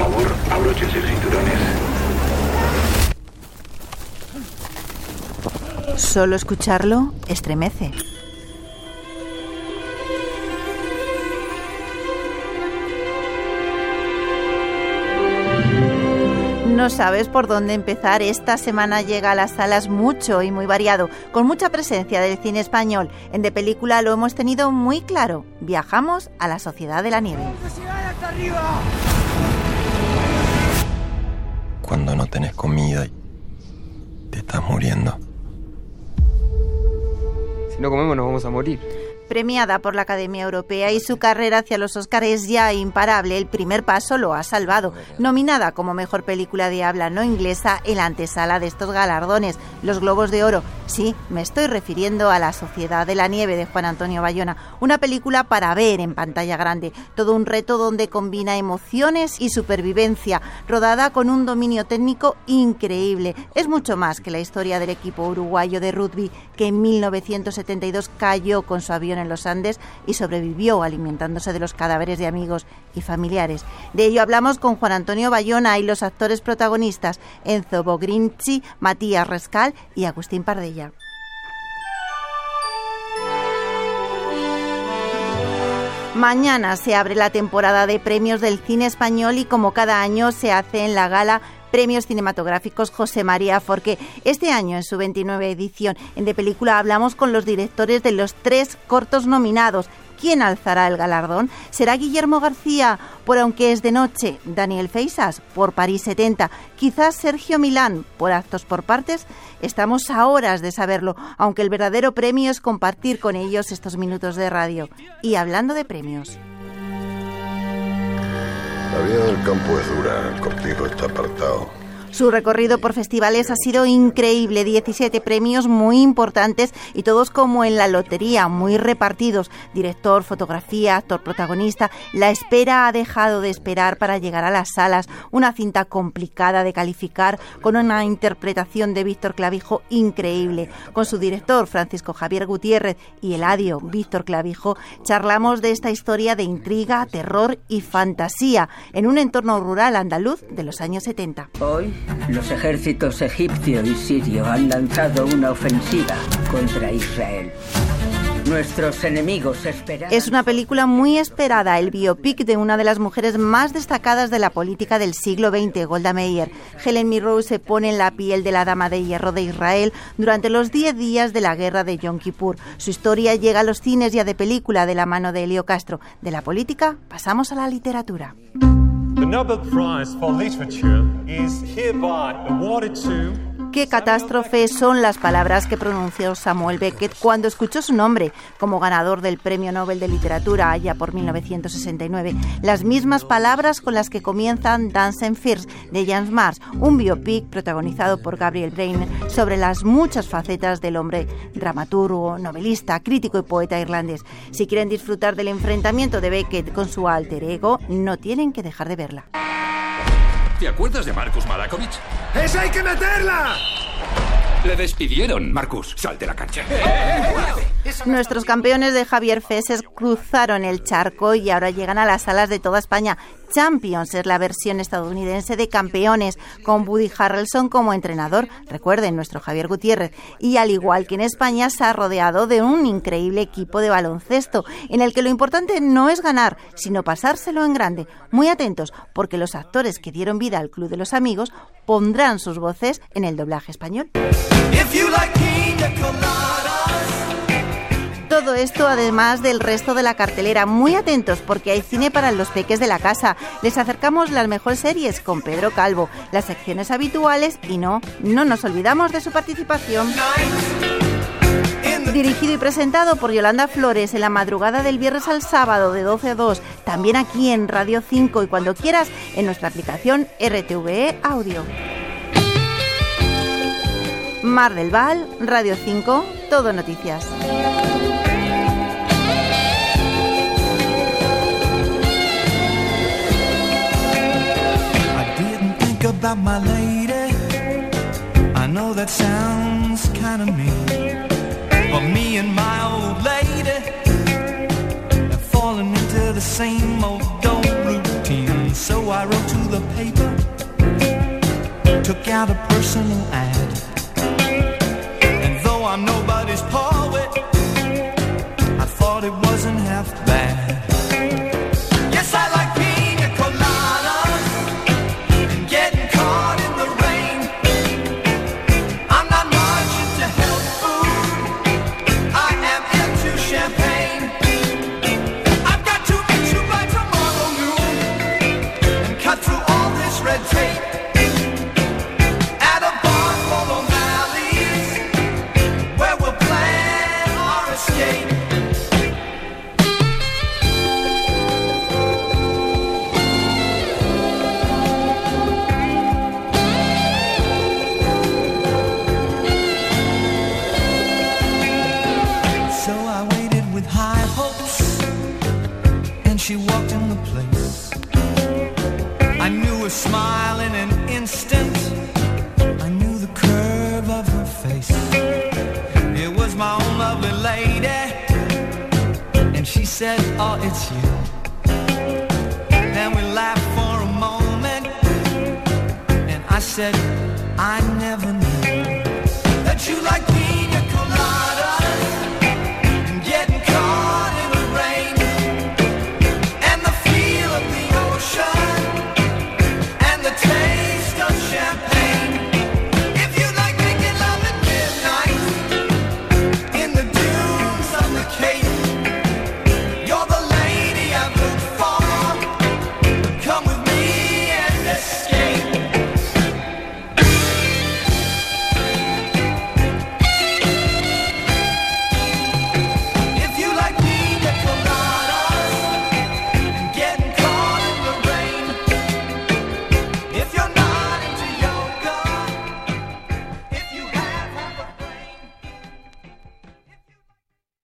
favor, abróchense cinturones. Solo escucharlo estremece. No sabes por dónde empezar. Esta semana llega a las salas mucho y muy variado, con mucha presencia del cine español. En De Película lo hemos tenido muy claro. Viajamos a la Sociedad de la Nieve. Cuando no tenés comida y te estás muriendo. Si no comemos nos vamos a morir premiada por la Academia Europea y su carrera hacia los Oscars es ya imparable. El primer paso lo ha salvado. Nominada como mejor película de habla no inglesa en la antesala de estos galardones, los Globos de Oro. Sí, me estoy refiriendo a La Sociedad de la Nieve de Juan Antonio Bayona, una película para ver en pantalla grande, todo un reto donde combina emociones y supervivencia, rodada con un dominio técnico increíble. Es mucho más que la historia del equipo uruguayo de rugby que en 1972 cayó con su avión en los Andes y sobrevivió alimentándose de los cadáveres de amigos y familiares. De ello hablamos con Juan Antonio Bayona y los actores protagonistas Enzo Bogrinci, Matías Rescal y Agustín Pardella. Mañana se abre la temporada de premios del cine español y como cada año se hace en la gala Premios Cinematográficos José María Forqué. Este año, en su 29 edición en De Película, hablamos con los directores de los tres cortos nominados. ¿Quién alzará el galardón? ¿Será Guillermo García por Aunque es de noche? ¿Daniel Feisas por París 70? ¿Quizás Sergio Milán por Actos por Partes? Estamos a horas de saberlo, aunque el verdadero premio es compartir con ellos estos minutos de radio. Y hablando de premios. La vida del campo es dura, el cortijo está apartado. Su recorrido por festivales ha sido increíble, 17 premios muy importantes y todos como en la lotería, muy repartidos. Director, fotografía, actor protagonista. La espera ha dejado de esperar para llegar a las salas. Una cinta complicada de calificar con una interpretación de Víctor Clavijo increíble. Con su director, Francisco Javier Gutiérrez, y el adio, Víctor Clavijo, charlamos de esta historia de intriga, terror y fantasía en un entorno rural andaluz de los años 70. Hoy los ejércitos egipcio y sirio han lanzado una ofensiva contra Israel. Nuestros enemigos esperan. Es una película muy esperada, el biopic de una de las mujeres más destacadas de la política del siglo XX, Golda Meir. Helen Mirror se pone en la piel de la dama de hierro de Israel durante los 10 días de la guerra de Yom Kippur. Su historia llega a los cines ya de película de la mano de Elio Castro. De la política pasamos a la literatura. The Nobel Prize for Literature is hereby awarded to Qué catástrofe son las palabras que pronunció Samuel Beckett cuando escuchó su nombre como ganador del Premio Nobel de Literatura allá por 1969. Las mismas palabras con las que comienzan Dance and Fears de James Mars, un biopic protagonizado por Gabriel Brain sobre las muchas facetas del hombre dramaturgo, novelista, crítico y poeta irlandés. Si quieren disfrutar del enfrentamiento de Beckett con su alter ego, no tienen que dejar de verla. ¿Te acuerdas de Marcus Malakovich? ¡Esa hay que meterla! Le despidieron. Marcus, sal de la cancha. Nuestros campeones de Javier Feses cruzaron el charco y ahora llegan a las salas de toda España. Champions es la versión estadounidense de Campeones, con Woody Harrelson como entrenador, recuerden, nuestro Javier Gutiérrez, y al igual que en España se ha rodeado de un increíble equipo de baloncesto, en el que lo importante no es ganar, sino pasárselo en grande. Muy atentos, porque los actores que dieron vida al Club de los Amigos pondrán sus voces en el doblaje español. Todo esto además del resto de la cartelera. Muy atentos porque hay cine para los peques de la casa. Les acercamos las mejores series con Pedro Calvo, las secciones habituales y no, no nos olvidamos de su participación. Dirigido y presentado por Yolanda Flores en la madrugada del viernes al sábado de 12 a 2, también aquí en Radio 5 y cuando quieras en nuestra aplicación RTVE Audio. Mar del Val, Radio 5, Todo Noticias. that sounds kinda mean. But me and my old lady have fallen into the same old old routine. So I wrote to the paper, took out a personal ad oh, it's you. Then we laughed for a moment, and I said, I never knew that you like.